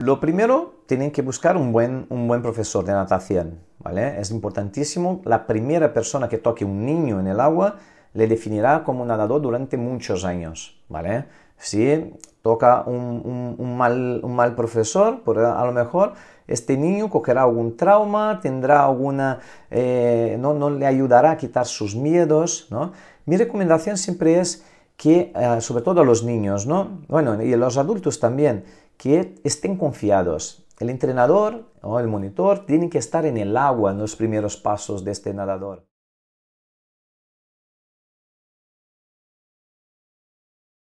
Lo primero, tienen que buscar un buen, un buen profesor de natación, ¿vale? Es importantísimo. La primera persona que toque un niño en el agua le definirá como nadador durante muchos años, ¿vale? Si toca un, mal, un mal, profesor, a lo mejor este niño cogerá algún trauma, tendrá alguna, eh, no, no, le ayudará a quitar sus miedos, ¿no? Mi recomendación siempre es que, eh, sobre todo a los niños, ¿no? Bueno, y a los adultos también, que estén confiados. El entrenador o el monitor tiene que estar en el agua en los primeros pasos de este nadador.